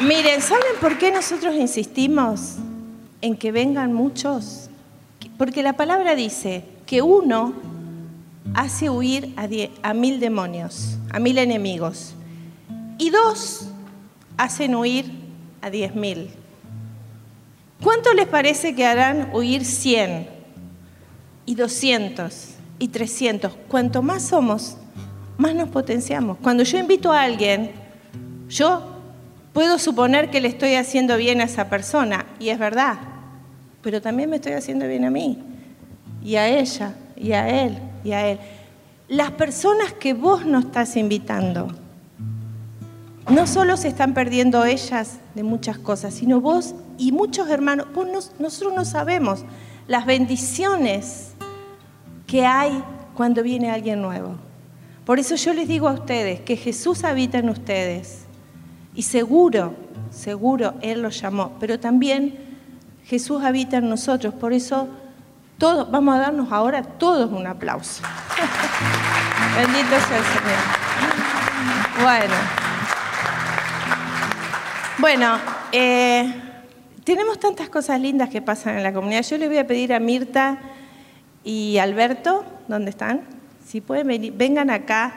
Miren, ¿saben por qué nosotros insistimos en que vengan muchos? Porque la palabra dice que uno hace huir a, mil demonios, a mil enemigos, y dos hacen huir a diez mil. ¿Cuánto les parece que harán huir cien y doscientos y trescientos? Cuanto más somos, más nos potenciamos. Cuando yo invito a alguien, yo puedo suponer que le estoy haciendo bien a esa persona, y es verdad, pero también me estoy haciendo bien a mí, y a ella, y a él, y a él. Las personas que vos no estás invitando, no solo se están perdiendo ellas de muchas cosas, sino vos y muchos hermanos, nosotros no sabemos las bendiciones que hay cuando viene alguien nuevo. Por eso yo les digo a ustedes que Jesús habita en ustedes y seguro, seguro Él los llamó, pero también Jesús habita en nosotros. Por eso todos, vamos a darnos ahora todos un aplauso. Bendito sea el Señor. Bueno. Bueno, eh, tenemos tantas cosas lindas que pasan en la comunidad. Yo le voy a pedir a Mirta y Alberto, ¿dónde están? Si pueden venir, vengan acá.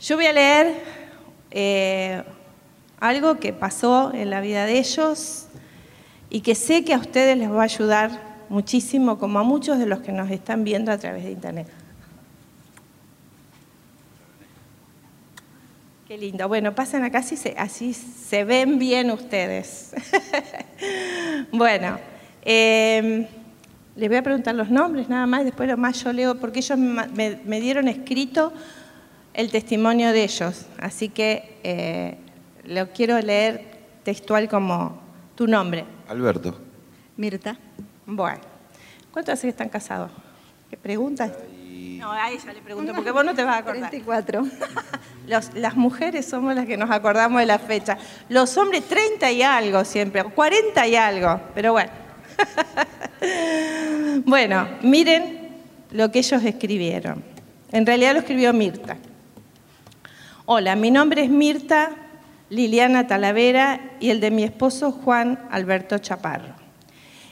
Yo voy a leer eh, algo que pasó en la vida de ellos y que sé que a ustedes les va a ayudar muchísimo, como a muchos de los que nos están viendo a través de internet. Qué lindo. Bueno, pasen acá, así se, así se ven bien ustedes. bueno, em, les voy a preguntar los nombres nada más, después lo más yo leo, porque ellos me, dieron escrito el testimonio de ellos, así que eh, lo quiero leer textual como tu nombre. Alberto. Mirta. Bueno, ¿cuánto hace que están casados? ¿Qué preguntas? No, a ella le pregunto, porque vos no te vas a acordar. 34. las mujeres somos las que nos acordamos de la fecha. Los hombres 30 y algo siempre, 40 y algo, pero bueno. bueno, miren lo que ellos escribieron. En realidad lo escribió Mirta. Hola, mi nombre es Mirta Liliana Talavera y el de mi esposo Juan Alberto Chaparro.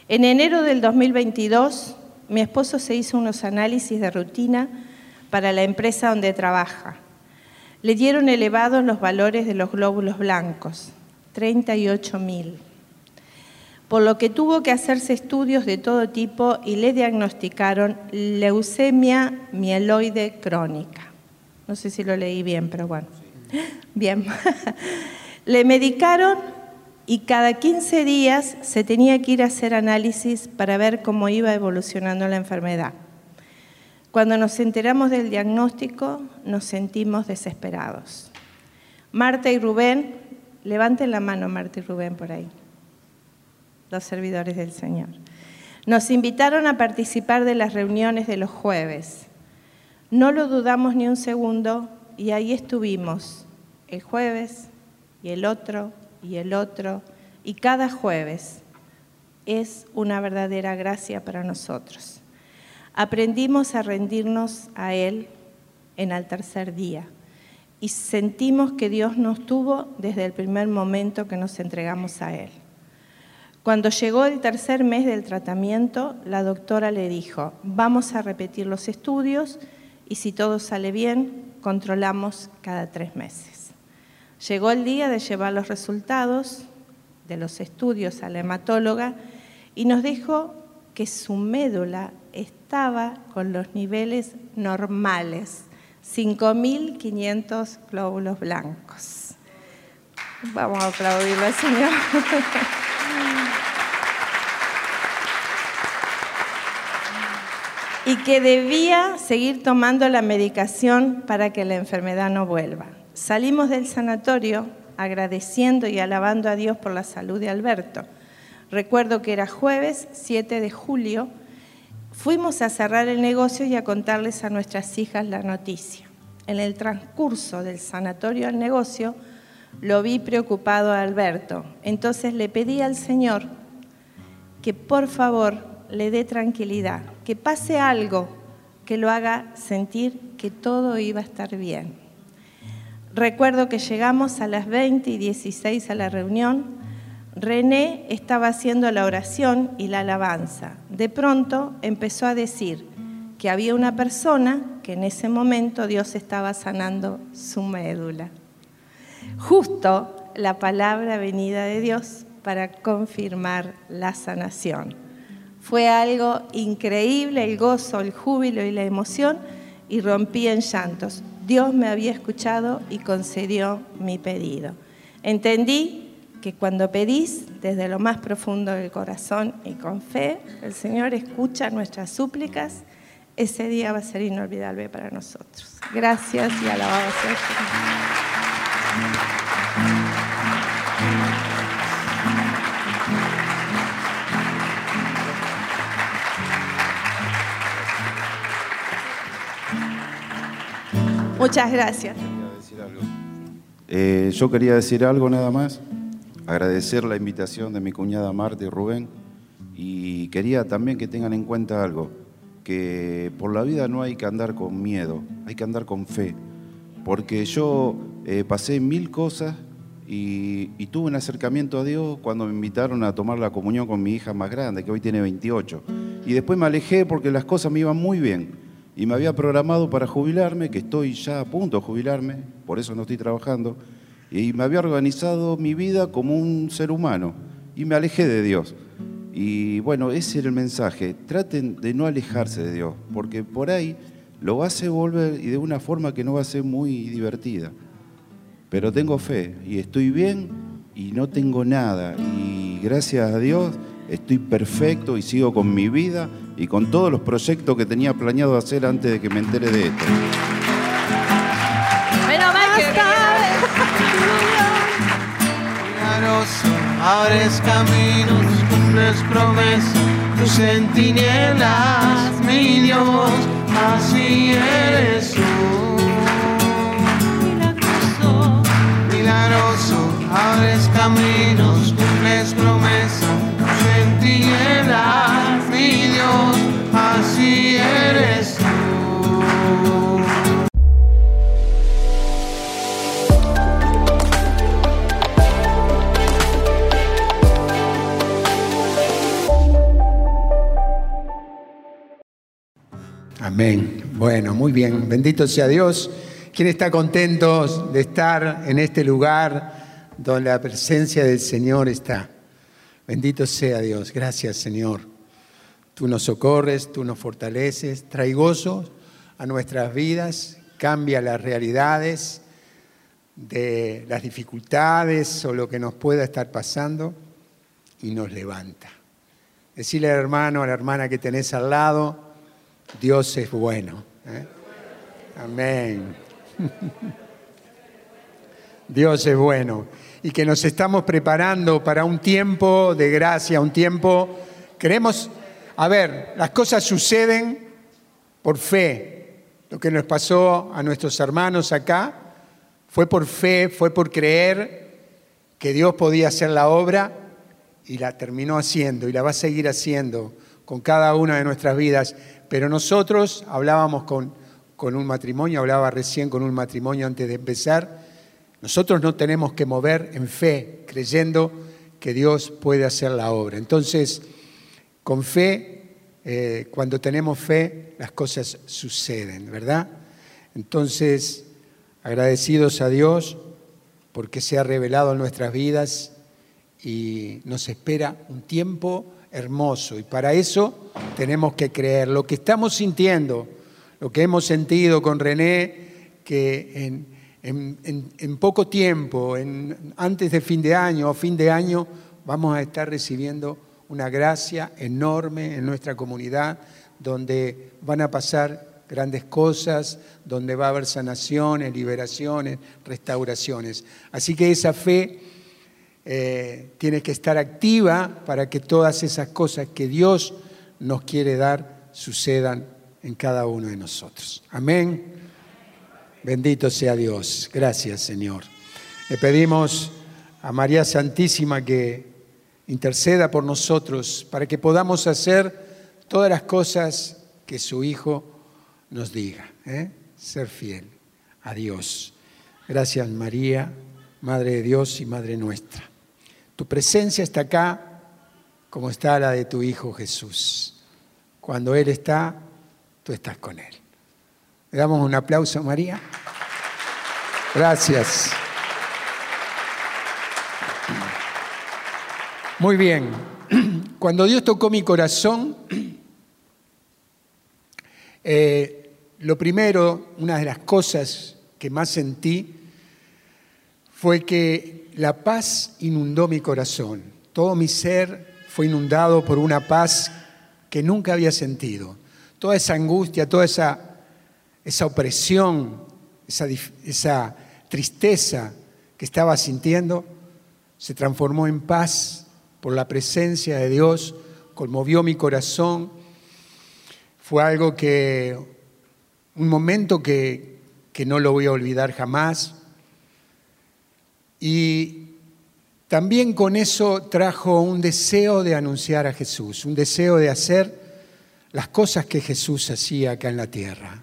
En enero del 2022 mi esposo se hizo unos análisis de rutina para la empresa donde trabaja. Le dieron elevados los valores de los glóbulos blancos, 38 mil, por lo que tuvo que hacerse estudios de todo tipo y le diagnosticaron leucemia mieloide crónica. No sé si lo leí bien, pero bueno. Bien. le medicaron y cada 15 días se tenía que ir a hacer análisis para ver cómo iba evolucionando la enfermedad. Cuando nos enteramos del diagnóstico, nos sentimos desesperados. Marta y Rubén, levanten la mano Marta y Rubén por ahí, los servidores del Señor. Nos invitaron a participar de las reuniones de los jueves. No lo dudamos ni un segundo y ahí estuvimos el jueves y el otro y el otro, y cada jueves es una verdadera gracia para nosotros. Aprendimos a rendirnos a Él en el tercer día y sentimos que Dios nos tuvo desde el primer momento que nos entregamos a Él. Cuando llegó el tercer mes del tratamiento, la doctora le dijo, vamos a repetir los estudios y si todo sale bien, controlamos cada tres meses. Llegó el día de llevar los resultados de los estudios a la hematóloga y nos dijo que su médula estaba con los niveles normales, 5.500 glóbulos blancos. Vamos a aplaudirle Señor. y que debía seguir tomando la medicación para que la enfermedad no vuelva. Salimos del sanatorio agradeciendo y alabando a Dios por la salud de Alberto. Recuerdo que era jueves 7 de julio. Fuimos a cerrar el negocio y a contarles a nuestras hijas la noticia. En el transcurso del sanatorio al negocio, lo vi preocupado a Alberto. Entonces le pedí al Señor que por favor le dé tranquilidad, que pase algo que lo haga sentir que todo iba a estar bien. Recuerdo que llegamos a las 20 y 16 a la reunión. René estaba haciendo la oración y la alabanza. De pronto empezó a decir que había una persona que en ese momento Dios estaba sanando su médula. Justo la palabra venida de Dios para confirmar la sanación. Fue algo increíble, el gozo, el júbilo y la emoción, y rompí en llantos. Dios me había escuchado y concedió mi pedido. Entendí que cuando pedís desde lo más profundo del corazón y con fe, el Señor escucha nuestras súplicas. Ese día va a ser inolvidable para nosotros. Gracias y alabado sea Muchas gracias. Eh, yo quería decir algo nada más, agradecer la invitación de mi cuñada Marta y Rubén. Y quería también que tengan en cuenta algo, que por la vida no hay que andar con miedo, hay que andar con fe, porque yo eh, pasé mil cosas y, y, tuve un acercamiento a Dios cuando me invitaron a tomar la comunión con mi hija más grande, que hoy tiene 28, y después me alejé porque las cosas me iban muy bien y me había programado para jubilarme, que estoy ya a punto de jubilarme, por eso no estoy trabajando, y me había organizado mi vida como un ser humano y me alejé de Dios. Y bueno, ese era el mensaje, traten de no alejarse de Dios, porque por ahí lo hacer volver y de una forma que no va a ser muy divertida. Pero tengo fe y estoy bien y no tengo nada. Y gracias a Dios estoy perfecto y sigo con mi vida y con todos los proyectos que tenía planeado hacer antes de que me entere de esto. Menos mal que abres caminos, cumples promesas, tus en mi Dios, así eres tú. Milagroso, milagroso, abres caminos, cumples promesas, tus en Dios, así eres tú. Amén. Bueno, muy bien. Bendito sea Dios. ¿Quién está contento de estar en este lugar donde la presencia del Señor está? Bendito sea Dios. Gracias, Señor. Tú nos socorres, tú nos fortaleces, trae gozo a nuestras vidas, cambia las realidades de las dificultades o lo que nos pueda estar pasando y nos levanta. Decirle al hermano, a la hermana que tenés al lado, Dios es bueno. ¿eh? Amén. Dios es bueno. Y que nos estamos preparando para un tiempo de gracia, un tiempo, queremos a ver, las cosas suceden por fe. Lo que nos pasó a nuestros hermanos acá fue por fe, fue por creer que Dios podía hacer la obra y la terminó haciendo y la va a seguir haciendo con cada una de nuestras vidas. Pero nosotros hablábamos con, con un matrimonio, hablaba recién con un matrimonio antes de empezar, nosotros no tenemos que mover en fe, creyendo que Dios puede hacer la obra. Entonces, con fe, eh, cuando tenemos fe, las cosas suceden, ¿verdad? Entonces, agradecidos a Dios porque se ha revelado en nuestras vidas y nos espera un tiempo hermoso. Y para eso tenemos que creer. Lo que estamos sintiendo, lo que hemos sentido con René, que en, poco tiempo, antes de fin de año o fin de año, vamos a estar recibiendo una gracia enorme en nuestra comunidad, donde van a pasar grandes cosas, donde va a haber sanaciones, liberaciones, restauraciones. Así que esa fe eh, tiene que estar activa para que todas esas cosas que Dios nos quiere dar sucedan en cada uno de nosotros. Amén. Bendito sea Dios. Gracias, Señor. Le pedimos a María Santísima que interceda por nosotros para que podamos hacer todas las cosas que su Hijo nos diga. ¿eh? Ser fiel a Dios. Gracias María, Madre de Dios y Madre nuestra. Tu presencia está acá como está la de tu Hijo Jesús. Cuando Él está, tú estás con Él. Le damos un aplauso María. Gracias. Muy bien. Cuando Dios tocó mi corazón, eh, lo primero, una de las cosas que más sentí, fue que la paz inundó mi corazón. Todo mi ser fue inundado por una paz que nunca había sentido. Toda esa angustia, toda esa, esa opresión, esa, esa tristeza que estaba sintiendo, se transformó en paz por la presencia de Dios, conmovió mi corazón. Fue algo que, un momento que, que no lo voy a olvidar jamás. Y también con eso trajo un deseo de anunciar a Jesús, un deseo de hacer las cosas que Jesús hacía acá en la tierra,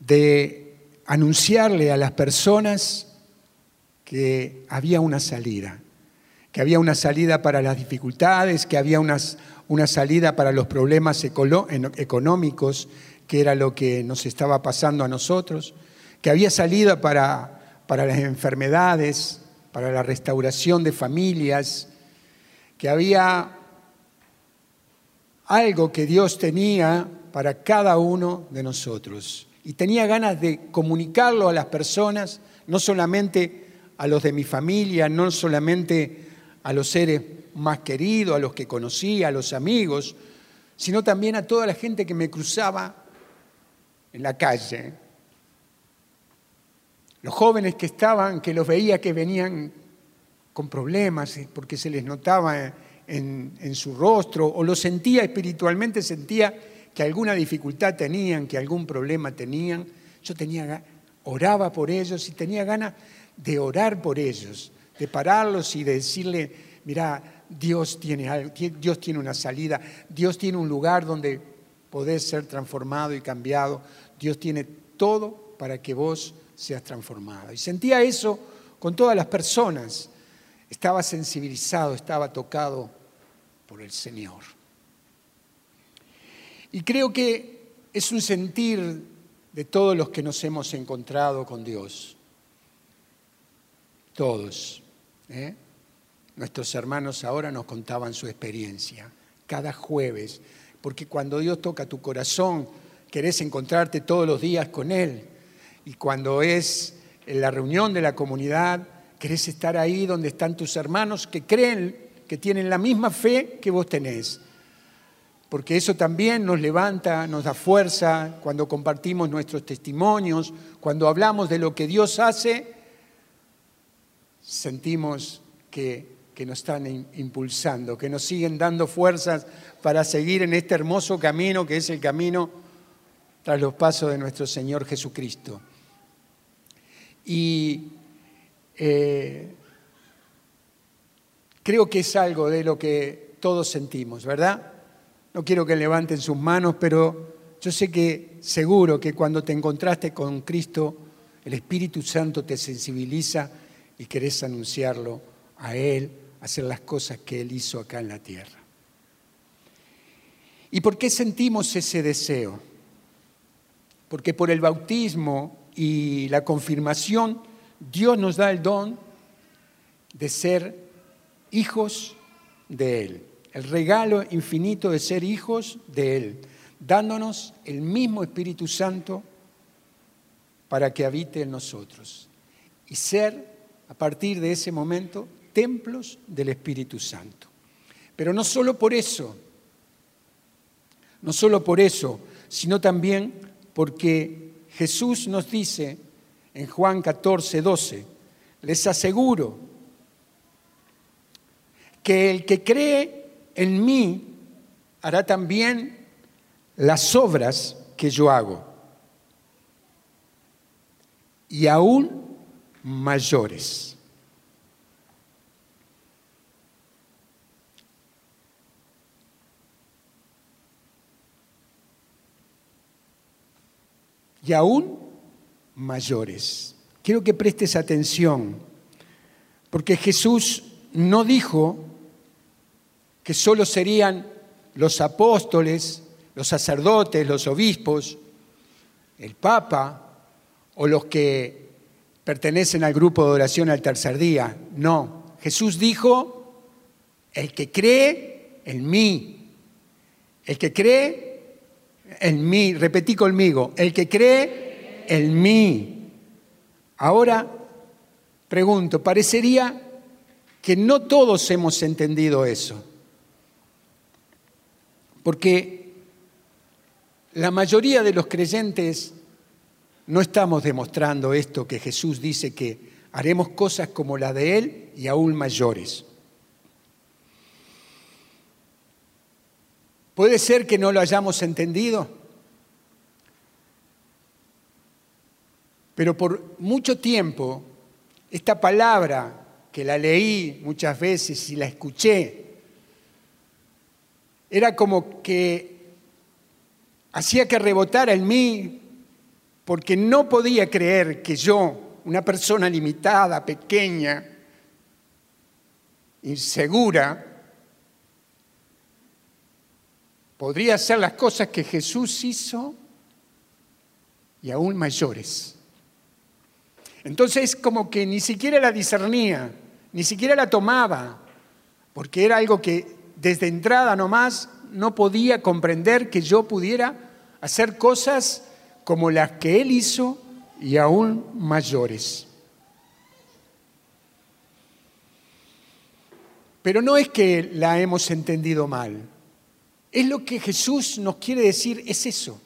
de anunciarle a las personas que había una salida, que había una salida para las dificultades, que había una, una salida para los problemas económicos, que era lo que nos estaba pasando a nosotros, que había salida para para las enfermedades, para la restauración de familias, que había algo que Dios tenía para cada uno de nosotros. Y tenía ganas de comunicarlo a las personas, no solamente a los de mi familia, no solamente a los seres más queridos, a los que conocía, a los amigos, sino también a toda la gente que me cruzaba en la calle, los jóvenes que estaban, que los veía que venían con problemas, eh, porque se les notaba en, su rostro, o lo sentía espiritualmente, sentía que alguna dificultad tenían, que algún problema tenían. Yo tenía, oraba por ellos y tenía ganas de orar por ellos, de pararlos y de decirle, mira, Dios tiene Dios tiene una salida, Dios tiene un lugar donde podés ser transformado y cambiado, Dios tiene todo para que vos seas transformado. Y sentía eso con todas las personas. Estaba sensibilizado, estaba tocado por el Señor. Y creo que es un sentir de todos los que nos hemos encontrado con Dios. Todos. ¿eh? Nuestros hermanos ahora nos contaban su experiencia, cada jueves, porque cuando Dios toca tu corazón, querés encontrarte todos los días con Él. Y cuando es en la reunión de la comunidad, querés estar ahí donde están tus hermanos que creen, que tienen la misma fe que vos tenés. Porque eso también nos levanta, nos da fuerza cuando compartimos nuestros testimonios, cuando hablamos de lo que Dios hace, sentimos que, que nos están impulsando, que nos siguen dando fuerzas para seguir en este hermoso camino que es el camino tras los pasos de nuestro Señor Jesucristo. Y eh, creo que es algo de lo que todos sentimos, ¿verdad? No quiero que levanten sus manos, pero yo sé que seguro que cuando te encontraste con Cristo, el Espíritu Santo te sensibiliza y querés anunciarlo a Él, hacer las cosas que Él hizo acá en la tierra. ¿Y por qué sentimos ese deseo? Porque por el bautismo y la confirmación, Dios nos da el don de ser hijos de Él, el regalo infinito de ser hijos de Él, dándonos el mismo Espíritu Santo para que habite en nosotros y ser, a partir de ese momento, templos del Espíritu Santo. Pero no solo por eso, no solo por eso, sino también porque Jesús nos dice en Juan 14, 12, les aseguro que el que cree en mí hará también las obras que yo hago y aún mayores. y aún mayores. Quiero que prestes atención, porque Jesús no dijo que solo serían los apóstoles, los sacerdotes, los obispos, el Papa o los que pertenecen al grupo de oración al tercer día. No, Jesús dijo, el que cree en mí, el que cree en mí, repetí conmigo, el que cree en mí. Ahora pregunto, parecería que no todos hemos entendido eso, porque la mayoría de los creyentes no estamos demostrando esto que Jesús dice que haremos cosas como la de Él y aún mayores. Puede ser que no lo hayamos entendido, pero por mucho tiempo esta palabra que la leí muchas veces y la escuché, era como que hacía que rebotara en mí porque no podía creer que yo, una persona limitada, pequeña, insegura, podría hacer las cosas que Jesús hizo y aún mayores. Entonces como que ni siquiera la discernía ni siquiera la tomaba, porque era algo que desde entrada nomás no podía comprender que yo pudiera hacer cosas como las que él hizo y aún mayores. Pero no es que la hemos entendido mal. Es lo que Jesús nos quiere decir, es eso.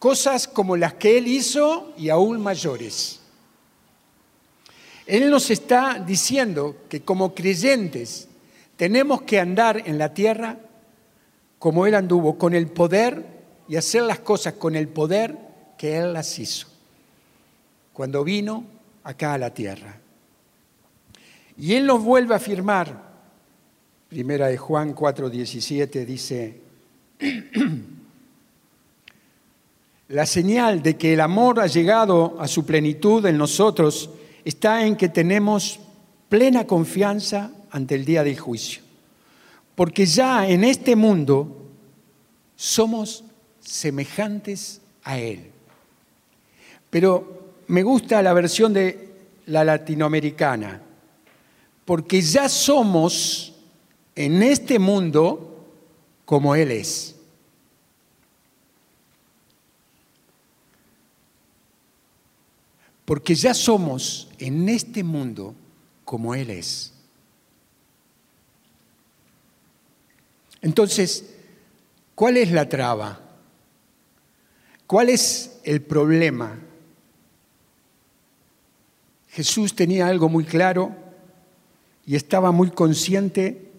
Cosas como las que Él hizo y aún mayores. Él nos está diciendo que como creyentes tenemos que andar en la tierra como Él anduvo, con el poder y hacer las cosas con el poder que Él las hizo, cuando vino acá a la tierra. Y Él nos vuelve a afirmar, primera de Juan 4:17 dice, la señal de que el amor ha llegado a su plenitud en nosotros, está en que tenemos plena confianza ante el día del juicio. Porque ya en este mundo somos semejantes a Él. Pero me gusta la versión de la latinoamericana, porque ya somos en este mundo como Él es. porque ya somos en este mundo como Él es. Entonces, ¿cuál es la traba? ¿Cuál es el problema? Jesús tenía algo muy claro y estaba muy consciente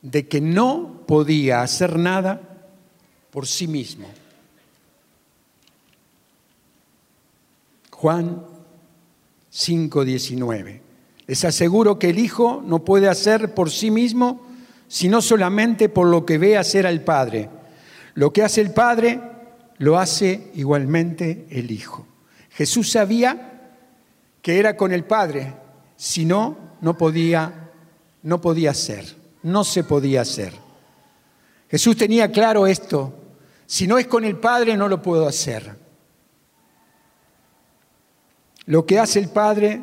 de que no podía hacer nada por sí mismo. Juan 5:19. Les aseguro que el Hijo no puede hacer por sí mismo, sino solamente por lo que ve hacer al Padre. Lo que hace el Padre, lo hace igualmente el Hijo. Jesús sabía que era con el Padre, si no, no podía, no podía hacer, no se podía hacer. Jesús tenía claro esto, si no es con el Padre, no lo puedo hacer. Lo que hace el Padre,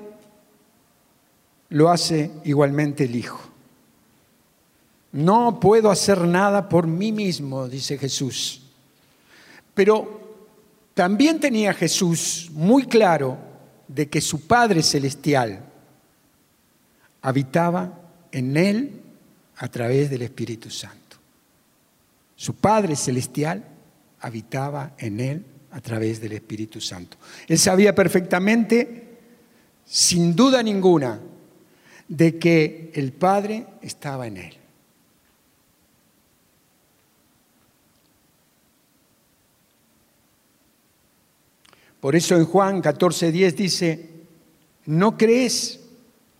lo hace igualmente el Hijo. No puedo hacer nada por mí mismo, dice Jesús. Pero también tenía Jesús muy claro de que su Padre Celestial habitaba en él a través del Espíritu Santo. Su Padre Celestial habitaba en él a través del Espíritu Santo. Él sabía perfectamente, sin duda ninguna, de que el Padre estaba en él. Por eso en Juan 14:10 dice, ¿no crees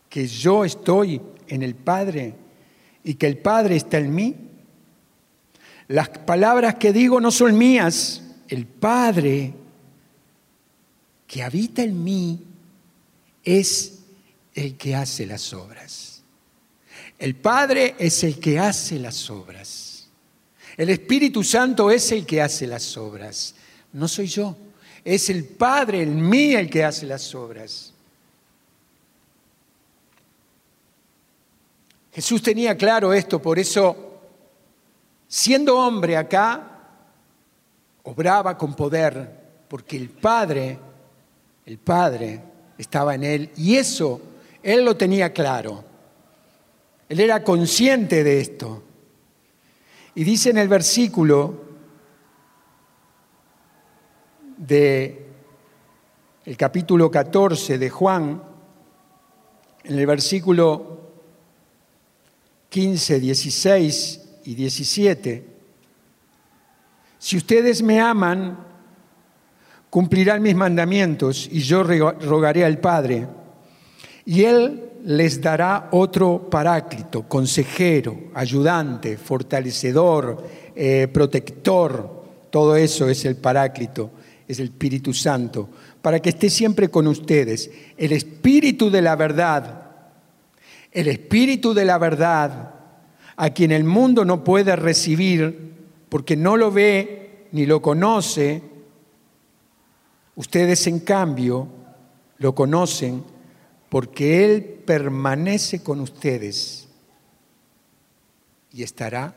que yo estoy en el Padre y que el Padre está en mí? Las palabras que digo no son mías, el Padre que habita en mí es el que hace las obras. El Padre es el que hace las obras. El Espíritu Santo es el que hace las obras. No soy yo. Es el Padre en mí el que hace las obras. Jesús tenía claro esto, por eso, siendo hombre acá, obraba con poder, porque el Padre, el Padre estaba en él, y eso él lo tenía claro. Él era consciente de esto. Y dice en el versículo de el capítulo 14 de Juan, en el versículo 15, 16 y 17, si ustedes me aman, cumplirán mis mandamientos y yo rogaré al Padre, y Él les dará otro paráclito, consejero, ayudante, fortalecedor, eh, protector, todo eso es el paráclito, es el Espíritu Santo, para que esté siempre con ustedes. El Espíritu de la verdad el Espíritu de la verdad, a quien el mundo no puede recibir porque no lo ve ni lo conoce, ustedes en cambio lo conocen porque Él permanece con ustedes y estará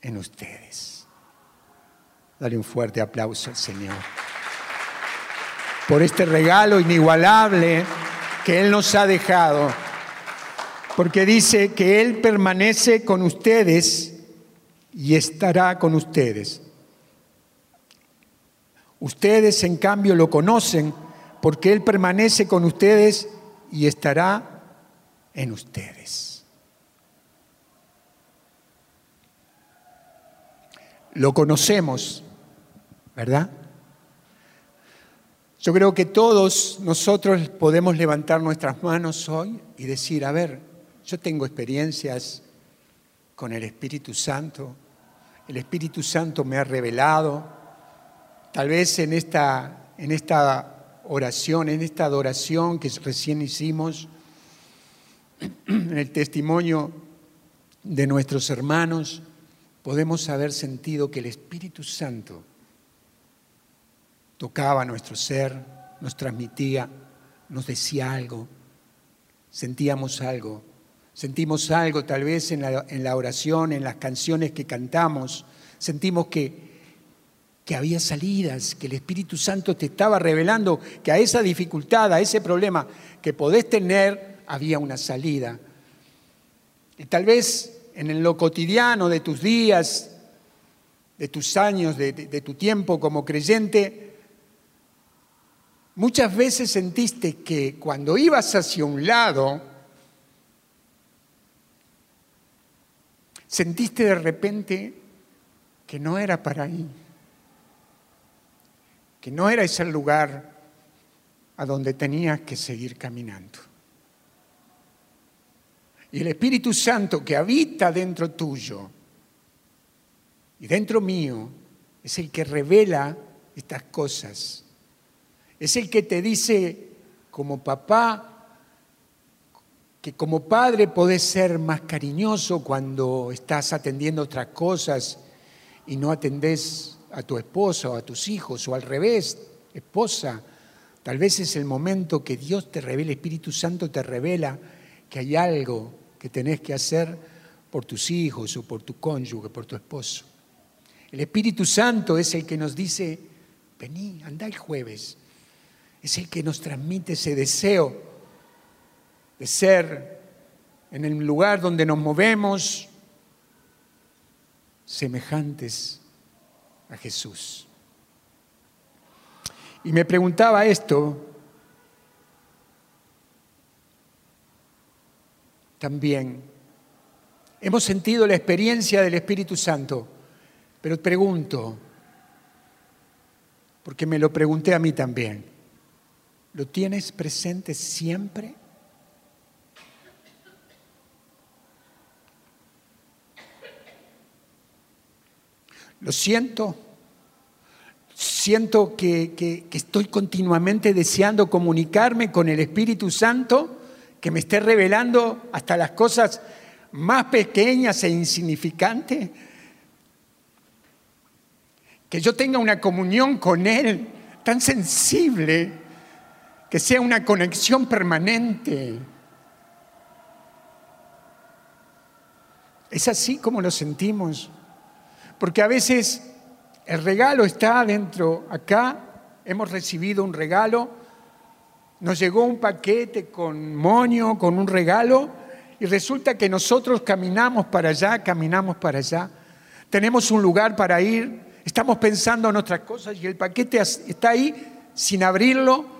en ustedes. Dale un fuerte aplauso al Señor por este regalo inigualable que Él nos ha dejado porque dice que Él permanece con ustedes y estará con ustedes. Ustedes, en cambio, lo conocen porque Él permanece con ustedes y estará en ustedes. Lo conocemos, ¿verdad? Yo creo que todos nosotros podemos levantar nuestras manos hoy y decir, a ver, yo tengo experiencias con el Espíritu Santo. El Espíritu Santo me ha revelado. Tal vez en esta, en esta oración, en esta adoración que recién hicimos, en el testimonio de nuestros hermanos, podemos haber sentido que el Espíritu Santo tocaba nuestro ser, nos transmitía, nos decía algo, sentíamos algo. Sentimos algo tal vez en la, oración, en las canciones que cantamos. Sentimos que, que había salidas, que el Espíritu Santo te estaba revelando que a esa dificultad, a ese problema que podés tener, había una salida. Y tal vez en lo cotidiano de tus días, de tus años, de, tu tiempo como creyente, muchas veces sentiste que cuando ibas hacia un lado, Sentiste de repente que no era para ahí, que no era ese lugar a donde tenías que seguir caminando. Y el Espíritu Santo que habita dentro tuyo y dentro mío es el que revela estas cosas. Es el que te dice como papá, que como padre podés ser más cariñoso cuando estás atendiendo otras cosas y no atendés a tu esposa o a tus hijos, o al revés, esposa. Tal vez es el momento que Dios te revela, el Espíritu Santo te revela que hay algo que tenés que hacer por tus hijos o por tu cónyuge, por tu esposo. El Espíritu Santo es el que nos dice, vení, anda el jueves. Es el que nos transmite ese deseo de ser en el lugar donde nos movemos semejantes a Jesús. Y me preguntaba esto también. Hemos sentido la experiencia del Espíritu Santo, pero pregunto, porque me lo pregunté a mí también, ¿lo tienes presente siempre? Lo siento, Siento que, que, estoy continuamente deseando comunicarme con el Espíritu Santo, que me esté revelando hasta las cosas más pequeñas e insignificantes. Que yo tenga una comunión con Él tan sensible, que sea una conexión permanente. Es así como lo sentimos. Porque a veces el regalo está adentro, acá hemos recibido un regalo, nos llegó un paquete con moño, con un regalo, y resulta que nosotros caminamos para allá, caminamos para allá, tenemos un lugar para ir, estamos pensando en otras cosas y el paquete está ahí sin abrirlo,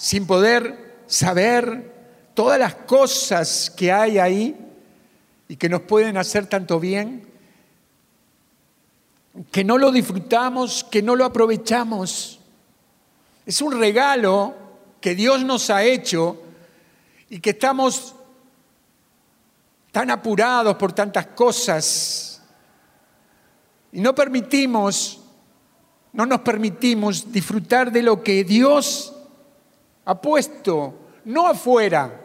sin poder saber todas las cosas que hay ahí y que nos pueden hacer tanto bien, que no lo disfrutamos, que no lo aprovechamos. Es un regalo que Dios nos ha hecho y que estamos tan apurados por tantas cosas y no permitimos, no nos permitimos disfrutar de lo que Dios ha puesto, no afuera,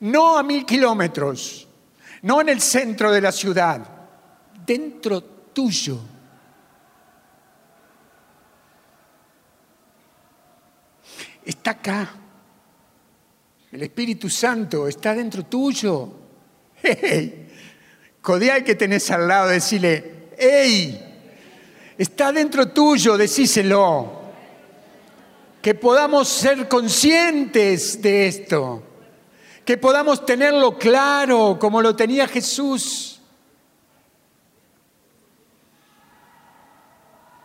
no a mil kilómetros, no en el centro de la ciudad, dentro tuyo. Está acá. El Espíritu Santo está dentro tuyo. Hey, codea que tenés al lado, decirle, hey, está dentro tuyo, decíselo. Que podamos ser conscientes de esto que podamos tenerlo claro como lo tenía Jesús.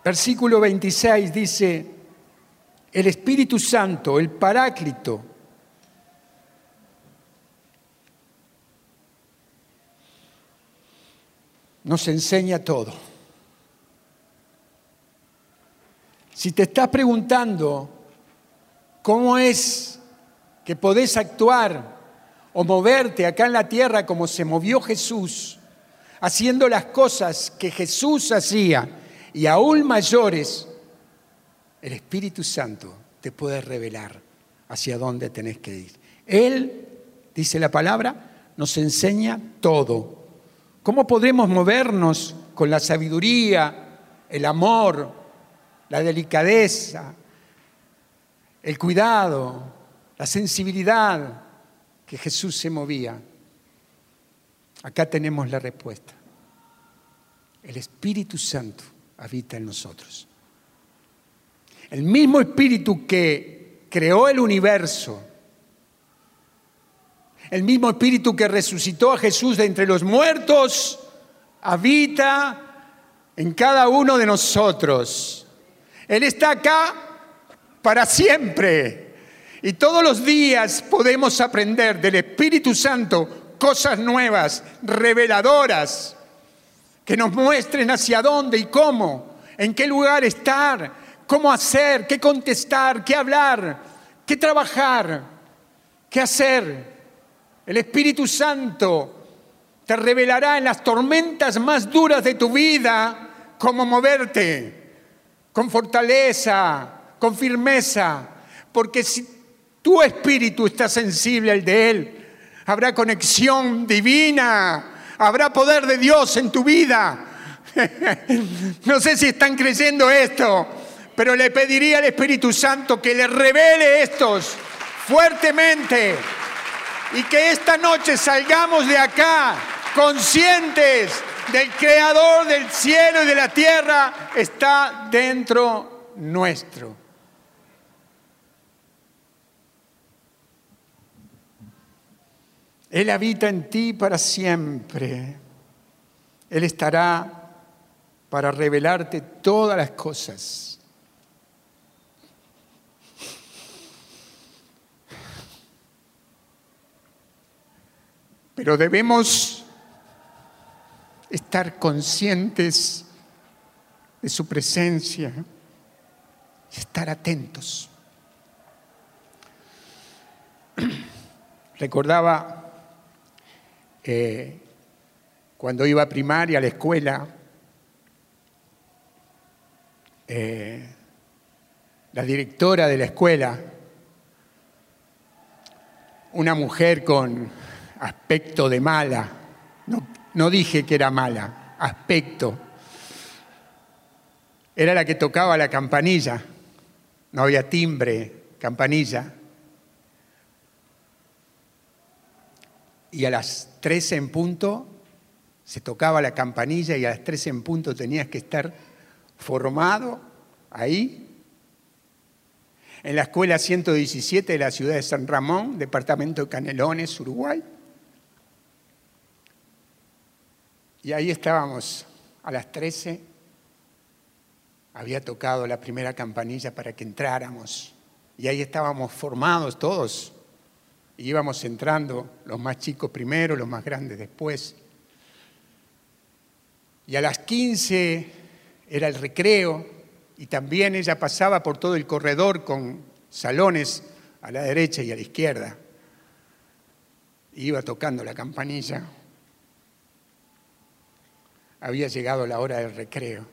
Versículo 26 dice, el Espíritu Santo, el Paráclito, nos enseña todo. Si te estás preguntando cómo es que podés actuar o moverte acá en la tierra como se movió Jesús, haciendo las cosas que Jesús hacía y aún mayores, el Espíritu Santo te puede revelar hacia dónde tenés que ir. Él, dice la palabra, nos enseña todo. ¿Cómo podemos movernos con la sabiduría, el amor, la delicadeza, el cuidado, la sensibilidad, que Jesús se movía, acá tenemos la respuesta. El Espíritu Santo habita en nosotros. El mismo Espíritu que creó el universo, el mismo Espíritu que resucitó a Jesús de entre los muertos, habita en cada uno de nosotros. Él está acá para siempre. Y todos los días podemos aprender del Espíritu Santo cosas nuevas, reveladoras, que nos muestren hacia dónde y cómo, en qué lugar estar, cómo hacer, qué contestar, qué hablar, qué trabajar, qué hacer. El Espíritu Santo te revelará en las tormentas más duras de tu vida cómo moverte, con fortaleza, con firmeza, porque si tu espíritu está sensible al de Él. Habrá conexión divina. Habrá poder de Dios en tu vida. no sé si están creyendo esto, pero le pediría al Espíritu Santo que le revele estos fuertemente y que esta noche salgamos de acá conscientes del Creador del cielo y de la tierra está dentro nuestro. Él habita en ti para siempre. Él estará para revelarte todas las cosas. Pero debemos estar conscientes de su presencia y estar atentos. Recordaba eh, cuando iba a primaria a la escuela, eh, la directora de la escuela, una mujer con aspecto de mala, no, no dije que era mala, aspecto, era la que tocaba la campanilla, no había timbre, campanilla. Y a las 13 en punto se tocaba la campanilla y a las 13 en punto tenías que estar formado ahí. En la escuela 117 de la ciudad de San Ramón, departamento de Canelones, Uruguay. Y ahí estábamos a las 13. Había tocado la primera campanilla para que entráramos. Y ahí estábamos formados todos. Y íbamos entrando, los más chicos primero, los más grandes después. Y a las 15 era el recreo y también ella pasaba por todo el corredor con salones a la derecha y a la izquierda. Iba tocando la campanilla. Había llegado la hora del recreo.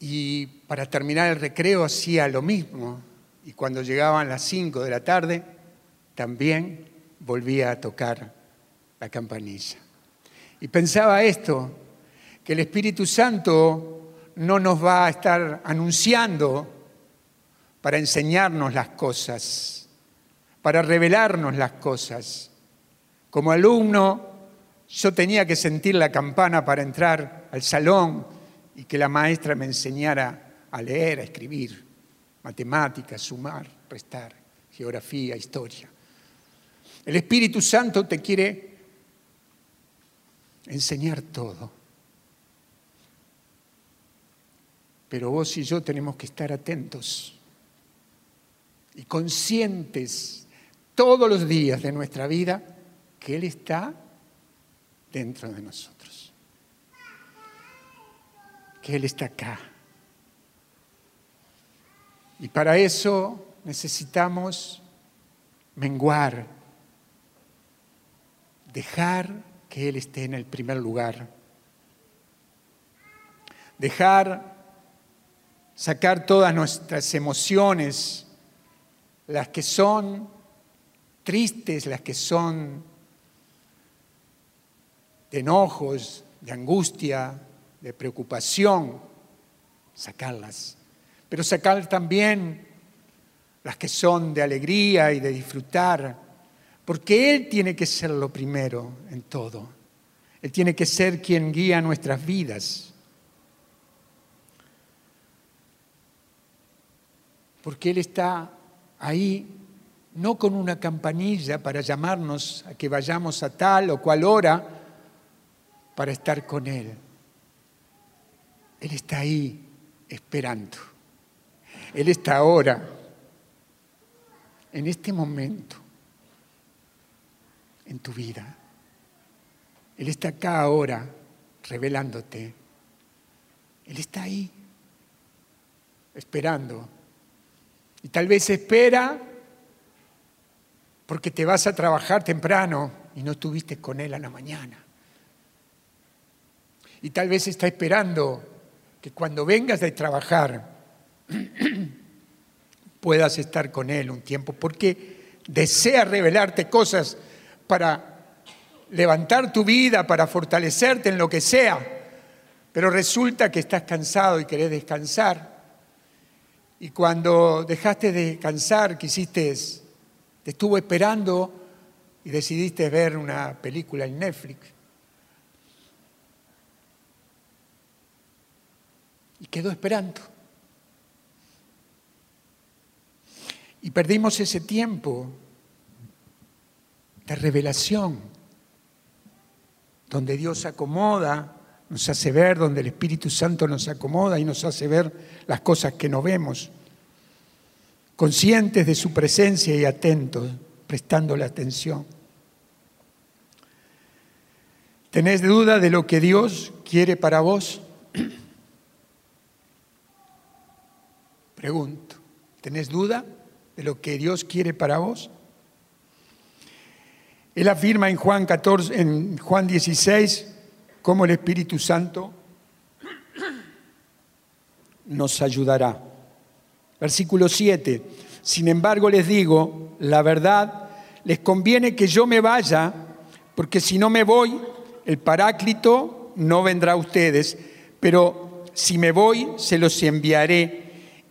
Y para terminar el recreo hacía lo mismo. Y cuando llegaban las 5 de la tarde, también volvía a tocar la campanilla. Y pensaba esto, que el Espíritu Santo no nos va a estar anunciando para enseñarnos las cosas, para revelarnos las cosas. Como alumno, yo tenía que sentir la campana para entrar al salón y que la maestra me enseñara a leer, a escribir, matemáticas, sumar, restar, geografía, historia. El Espíritu Santo te quiere enseñar todo. Pero vos y yo tenemos que estar atentos y conscientes todos los días de nuestra vida que Él está dentro de nosotros, que Él está acá. Y para eso necesitamos menguar, dejar que Él esté en el primer lugar. Dejar sacar todas nuestras emociones, las que son tristes, las que son de enojos, de angustia, de preocupación, sacarlas. Pero sacar también las que son de alegría y de disfrutar, porque Él tiene que ser lo primero en todo. Él tiene que ser quien guía nuestras vidas. Porque Él está ahí no con una campanilla para llamarnos a que vayamos a tal o cual hora para estar con Él. Él está ahí esperando. Él está ahora, en este momento, en tu vida. Él está acá ahora revelándote. Él está ahí, esperando. Y tal vez espera porque te vas a trabajar temprano y no estuviste con Él a la mañana. Y tal vez está esperando que cuando vengas de trabajar puedas estar con Él un tiempo, porque desea revelarte cosas para levantar tu vida, para fortalecerte en lo que sea, pero resulta que estás cansado y querés descansar. Y cuando dejaste de descansar, quisiste, te estuvo esperando y decidiste ver una película en Netflix. Y quedó esperando. Y perdimos ese tiempo de revelación, donde Dios acomoda, nos hace ver, donde el Espíritu Santo nos acomoda y nos hace ver las cosas que no vemos, conscientes de su presencia y atentos, prestando la atención. ¿Tenés duda de lo que Dios quiere para vos? Pregunto, ¿tenés duda de lo que Dios quiere para vos? Él afirma en Juan 14, en Juan 16, cómo el Espíritu Santo nos ayudará. Versículo 7. Sin embargo les digo, la verdad, les conviene que yo me vaya, porque si no me voy, el Paráclito no vendrá a ustedes, pero si me voy, se los enviaré.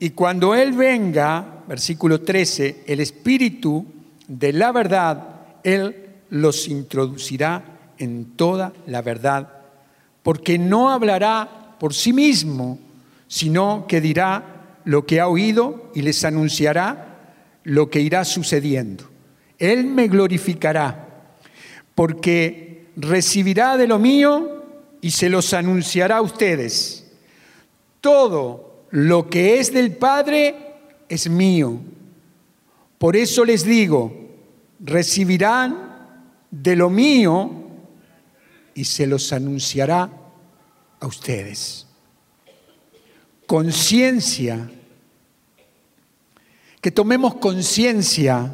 Y cuando Él venga, versículo 13, el Espíritu de la verdad, Él los introducirá en toda la verdad, porque no hablará por sí mismo, sino que dirá lo que ha oído y les anunciará lo que irá sucediendo. Él me glorificará, porque recibirá de lo mío y se los anunciará a ustedes. Todo lo que es del Padre es mío. Por eso les digo, recibirán de lo mío y se los anunciará a ustedes. Conciencia, que tomemos conciencia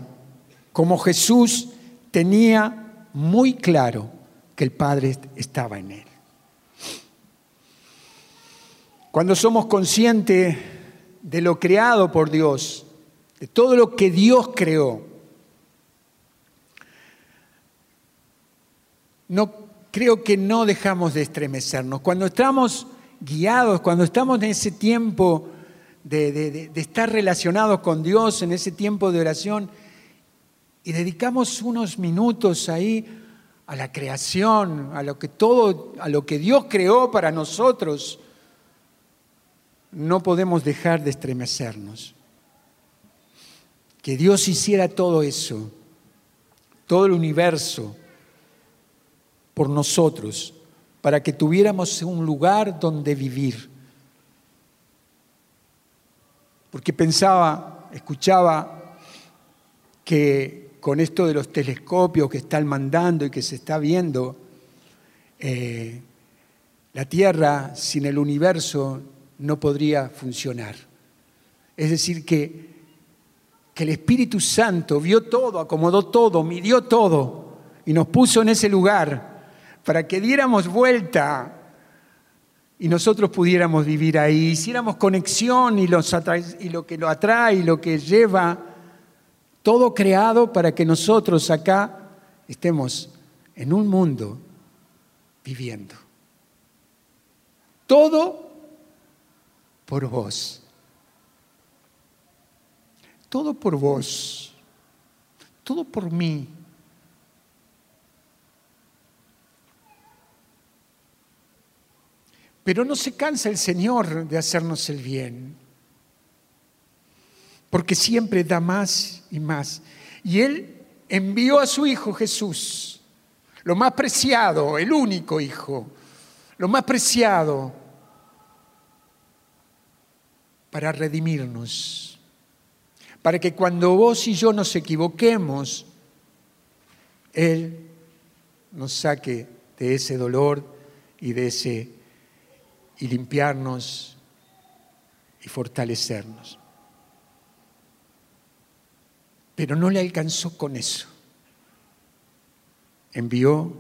como Jesús tenía muy claro que el Padre estaba en él. Cuando somos conscientes de lo creado por Dios, de todo lo que Dios creó, no creo que no dejamos de estremecernos. Cuando estamos guiados, cuando estamos en ese tiempo de, estar relacionados con Dios, en ese tiempo de oración, y dedicamos unos minutos ahí a la creación, a lo que todo, a lo que Dios creó para nosotros, no podemos dejar de estremecernos. Que Dios hiciera todo eso, todo el universo, por nosotros, para que tuviéramos un lugar donde vivir. Porque pensaba, escuchaba que con esto de los telescopios que están mandando y que se está viendo, eh, la Tierra sin el universo no podría funcionar. Es decir, que, que el Espíritu Santo vio todo, acomodó todo, midió todo y nos puso en ese lugar para que diéramos vuelta y nosotros pudiéramos vivir ahí, hiciéramos conexión y, y lo que lo atrae y lo que lleva todo creado para que nosotros acá estemos en un mundo viviendo. Todo por vos. Todo por vos. Todo por mí. Pero no se cansa el Señor de hacernos el bien porque siempre da más y más. Y Él envió a su Hijo Jesús, lo más preciado, el único Hijo, lo más preciado, para redimirnos, para que cuando vos y yo nos equivoquemos, Él nos saque de ese dolor y de ese y limpiarnos y fortalecernos. Pero no le alcanzó con eso. Envió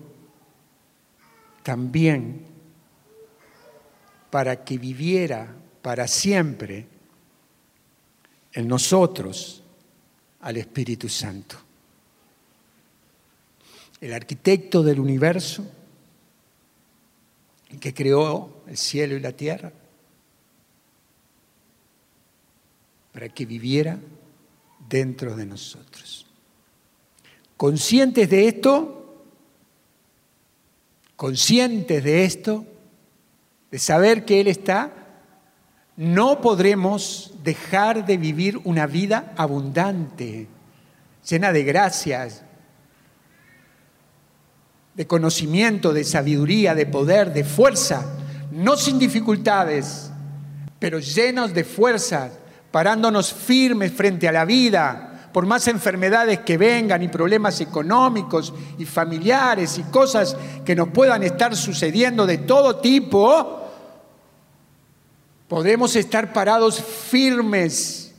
también para que viviera para siempre en nosotros al Espíritu Santo. El arquitecto del universo, que creó el cielo y la tierra, para que viviera dentro de nosotros. Conscientes de esto, conscientes de esto, de saber que Él está, no podremos dejar de vivir una vida abundante, llena de gracias, de conocimiento, de sabiduría, de poder, de fuerza, no sin dificultades, pero llenos de fuerza, parándonos firmes frente a la vida, por más enfermedades que vengan y problemas económicos y familiares y cosas que nos puedan estar sucediendo de todo tipo, podremos estar parados firmes,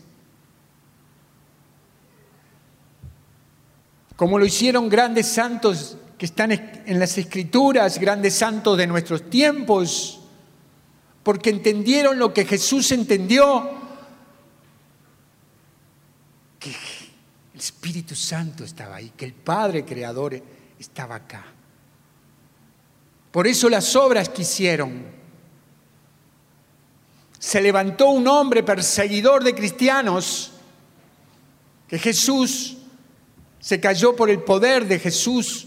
como lo hicieron grandes santos que están en las escrituras, grandes santos de nuestros tiempos, porque entendieron lo que Jesús entendió, que el Espíritu Santo estaba ahí, que el Padre Creador estaba acá. Por eso las obras que hicieron. Se levantó un hombre perseguidor de cristianos, que Jesús se cayó por el poder de Jesús.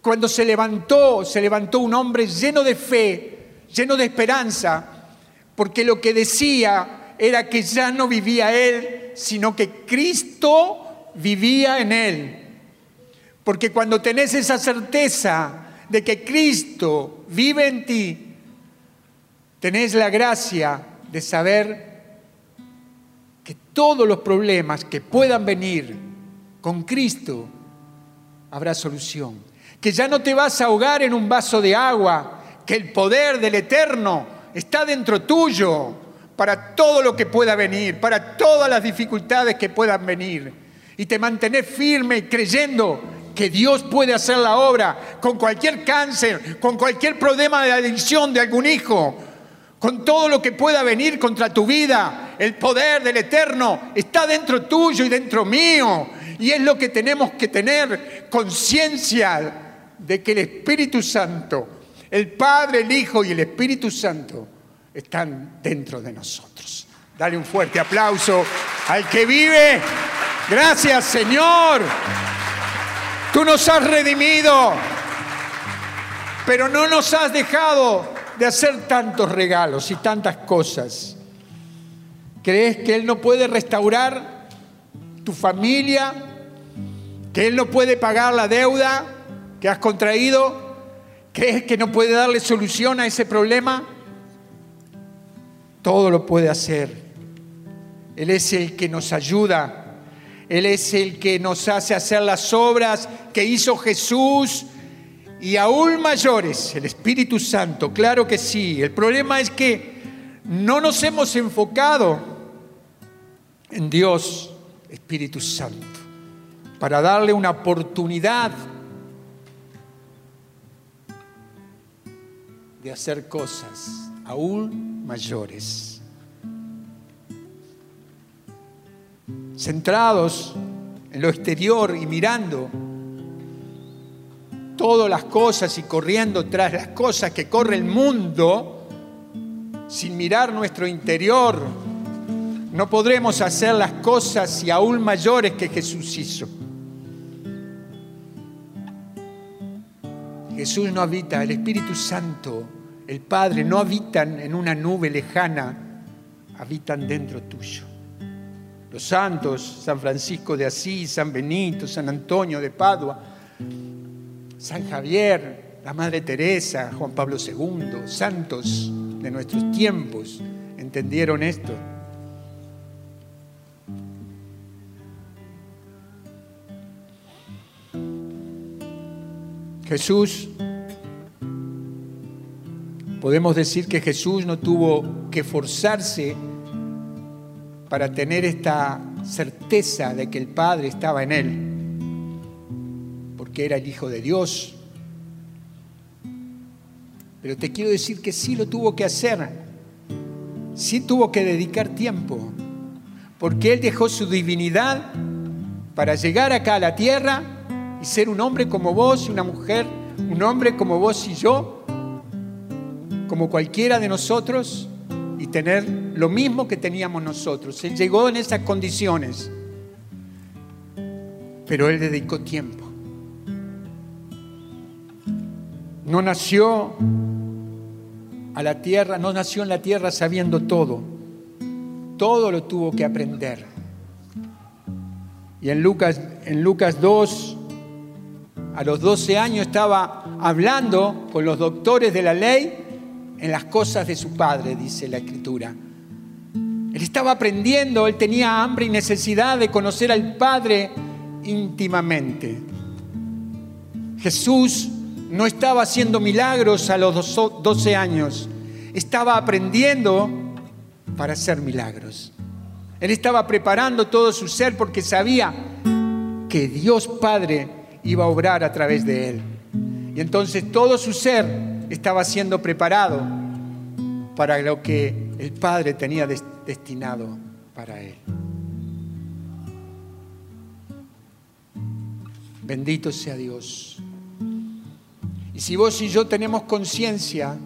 Cuando se levantó, se levantó un hombre lleno de fe, lleno de esperanza, porque lo que decía era que ya no vivía él, sino que Cristo vivía en él. Porque cuando tenés esa certeza de que Cristo vive en ti, tenés la gracia de saber que todos los problemas que puedan venir con Cristo habrá solución. Que ya no te vas a ahogar en un vaso de agua, que el poder del Eterno está dentro tuyo para todo lo que pueda venir, para todas las dificultades que puedan venir. Y te mantenés firme y creyendo que Dios puede hacer la obra con cualquier cáncer, con cualquier problema de adicción de algún hijo, con todo lo que pueda venir contra tu vida. El poder del Eterno está dentro tuyo y dentro mío. Y es lo que tenemos que tener conciencia de que el Espíritu Santo, el Padre, el Hijo y el Espíritu Santo están dentro de nosotros. Dale un fuerte aplauso al que vive. Gracias Señor. Tú nos has redimido, pero no nos has dejado de hacer tantos regalos y tantas cosas. ¿Crees que Él no puede restaurar tu familia? ¿Que Él no puede pagar la deuda que has contraído? ¿Crees que no puede darle solución a ese problema? Todo lo puede hacer. Él es el que nos ayuda él es el que nos hace hacer las obras que hizo Jesús y aún mayores, el Espíritu Santo, claro que sí. El problema es que no nos hemos enfocado en Dios, Espíritu Santo, para darle una oportunidad de hacer cosas aún mayores. centrados en lo exterior y mirando todas las cosas y corriendo tras las cosas que corre el mundo, sin mirar nuestro interior, no podremos hacer las cosas y aún mayores que Jesús hizo. Jesús no habita, el Espíritu Santo, el Padre no habitan en una nube lejana, habitan dentro tuyo los santos, San Francisco de Asís, San Benito, San Antonio de Padua, San Javier, la Madre Teresa, Juan Pablo II, santos de nuestros tiempos, entendieron esto. Jesús, podemos decir que Jesús no tuvo que forzarse para tener esta certeza de que el Padre estaba en él, porque era el Hijo de Dios. Pero te quiero decir que sí lo tuvo que hacer, sí tuvo que dedicar tiempo, porque Él dejó su divinidad para llegar acá a la tierra y ser un hombre como vos una mujer, un hombre como vos y yo, como cualquiera de nosotros, y tener lo mismo que teníamos nosotros. Él llegó en esas condiciones, pero él dedicó tiempo. No nació a la tierra, no nació en la tierra sabiendo todo. Todo lo tuvo que aprender. Y en Lucas, en Lucas 2, a los 12 años estaba hablando con los doctores de la ley en las cosas de su padre, dice la escritura. Él estaba aprendiendo, él tenía hambre y necesidad de conocer al Padre íntimamente. Jesús no estaba haciendo milagros a los 12 años, estaba aprendiendo para hacer milagros. Él estaba preparando todo su ser porque sabía que Dios Padre iba a obrar a través de él. Y entonces todo su ser estaba siendo preparado para lo que el Padre tenía des- destinado para él. Bendito sea Dios. Y si vos y yo tenemos conciencia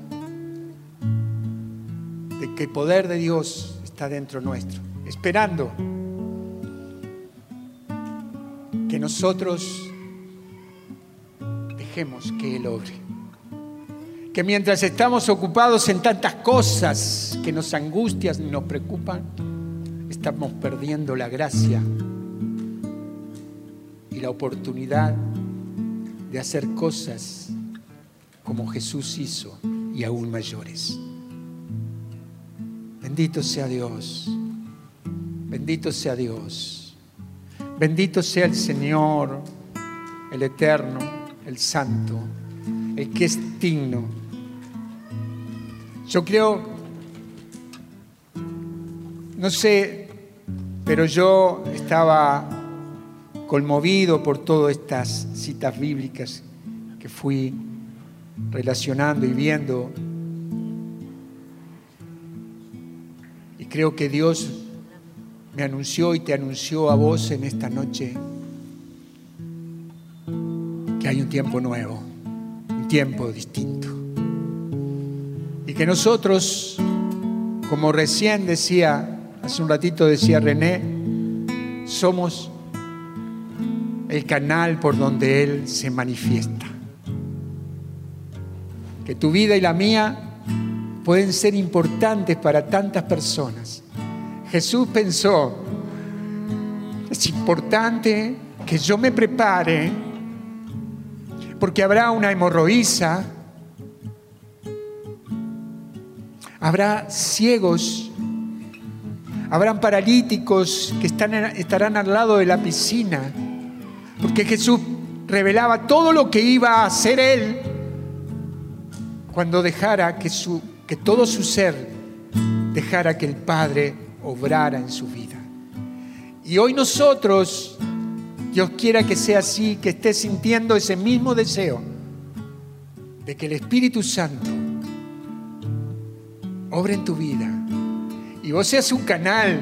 de que el poder de Dios está dentro nuestro, esperando que nosotros dejemos que Él obre. Que mientras estamos ocupados en tantas cosas que nos angustian y nos preocupan, estamos perdiendo la gracia y la oportunidad de hacer cosas como Jesús hizo y aún mayores. Bendito sea Dios. Bendito sea Dios. Bendito sea el Señor, el Eterno, el Santo, el que es digno. Yo creo, no sé, pero yo estaba conmovido por todas estas citas bíblicas que fui relacionando y viendo. Y creo que Dios me anunció y te anunció a vos en esta noche que hay un tiempo nuevo, un tiempo distinto. Y que nosotros, como recién decía, hace un ratito decía René, somos el canal por donde Él se manifiesta. Que tu vida y la mía pueden ser importantes para tantas personas. Jesús pensó, es importante que yo me prepare porque habrá una hemorroísa, habrá ciegos, habrán paralíticos que están, estarán al lado de la piscina, porque Jesús revelaba todo lo que iba a hacer Él cuando dejara que, su, que todo su ser dejara que el Padre obrara en su vida. Y hoy nosotros, Dios quiera que sea así, que estés sintiendo ese mismo deseo de que el Espíritu Santo obre en tu vida y vos seas un canal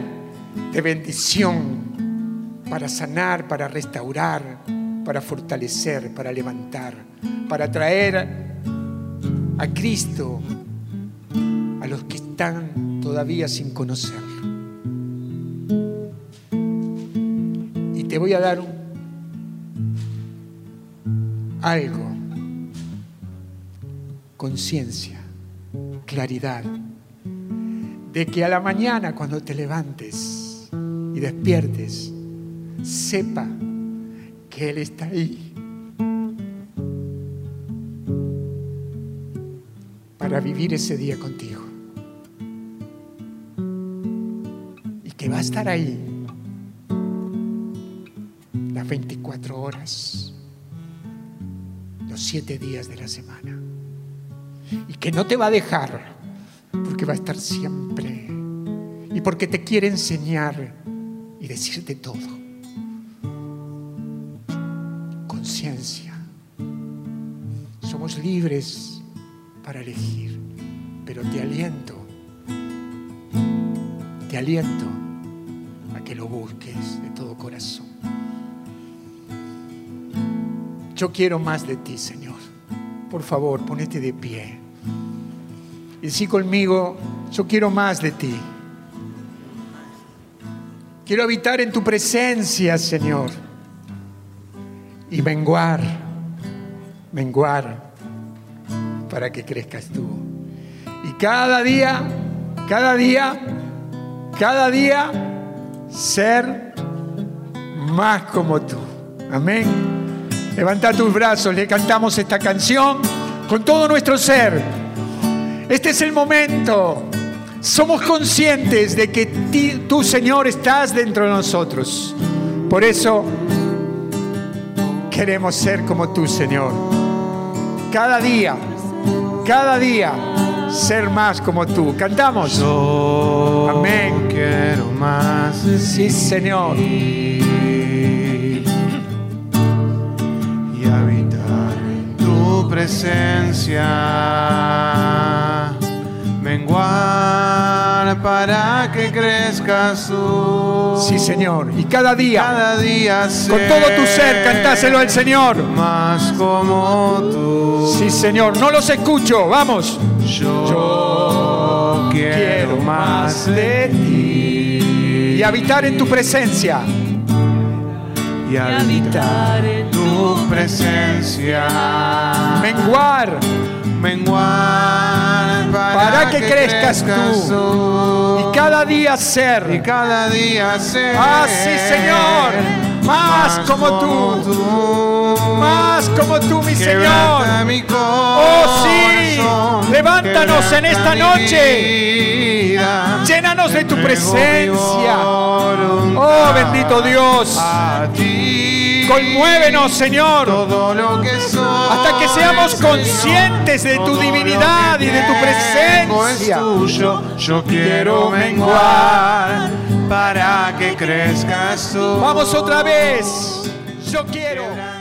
de bendición para sanar, para restaurar, para fortalecer, para levantar, para traer a Cristo a los que están todavía sin conocerlo. Y te voy a dar algo, conciencia, claridad, de que a la mañana cuando te levantes y despiertes, sepa que Él está ahí para vivir ese día contigo. Y que va a estar ahí las 24 horas, los 7 días de la semana. Y que no te va a dejar, porque va a estar siempre. Y porque te quiere enseñar y decirte todo. Conciencia. Somos libres para elegir, pero te aliento, te aliento a que lo busques de todo corazón. Yo quiero más de ti, Señor. Por favor, ponete de pie. Y sí conmigo, yo quiero más de ti. Quiero habitar en tu presencia, Señor. Y menguar, menguar para que crezcas tú. Y cada día, cada día, cada día ser más como tú. Amén. Levanta tus brazos, le cantamos esta canción con todo nuestro ser. Este es el momento. Somos conscientes de que tú, Señor, estás dentro de nosotros. Por eso queremos ser como tú, Señor. Cada día, cada día, ser más como tú. Cantamos. Yo Amén. quiero más Sí, Señor. y habitar en tu presencia. Menguar para que crezcas tú. Sí, Señor. Y cada día, Cada día con todo tu ser, cantáselo al Señor. Más como tú. Sí, Señor. No los escucho. Vamos. Yo quiero más de ti. Y habitar en tu presencia. Y habitar en tu presencia. Menguar Menguar para, que crezcas tú. Y cada día y ser. cada día ser Ah, sí, Señor. Más como tú. tú. Más como tú, mi Señor. mi Oh, sí. Levántanos en esta noche. vida. Llénanos de tu presencia. Oh, bendito Dios. A ti. Conmuévenos, Señor. Todo lo que soy. Seamos conscientes de tu divinidad y de tu presencia. Yo quiero menguar para que crezcas tú. Vamos otra vez. Yo quiero.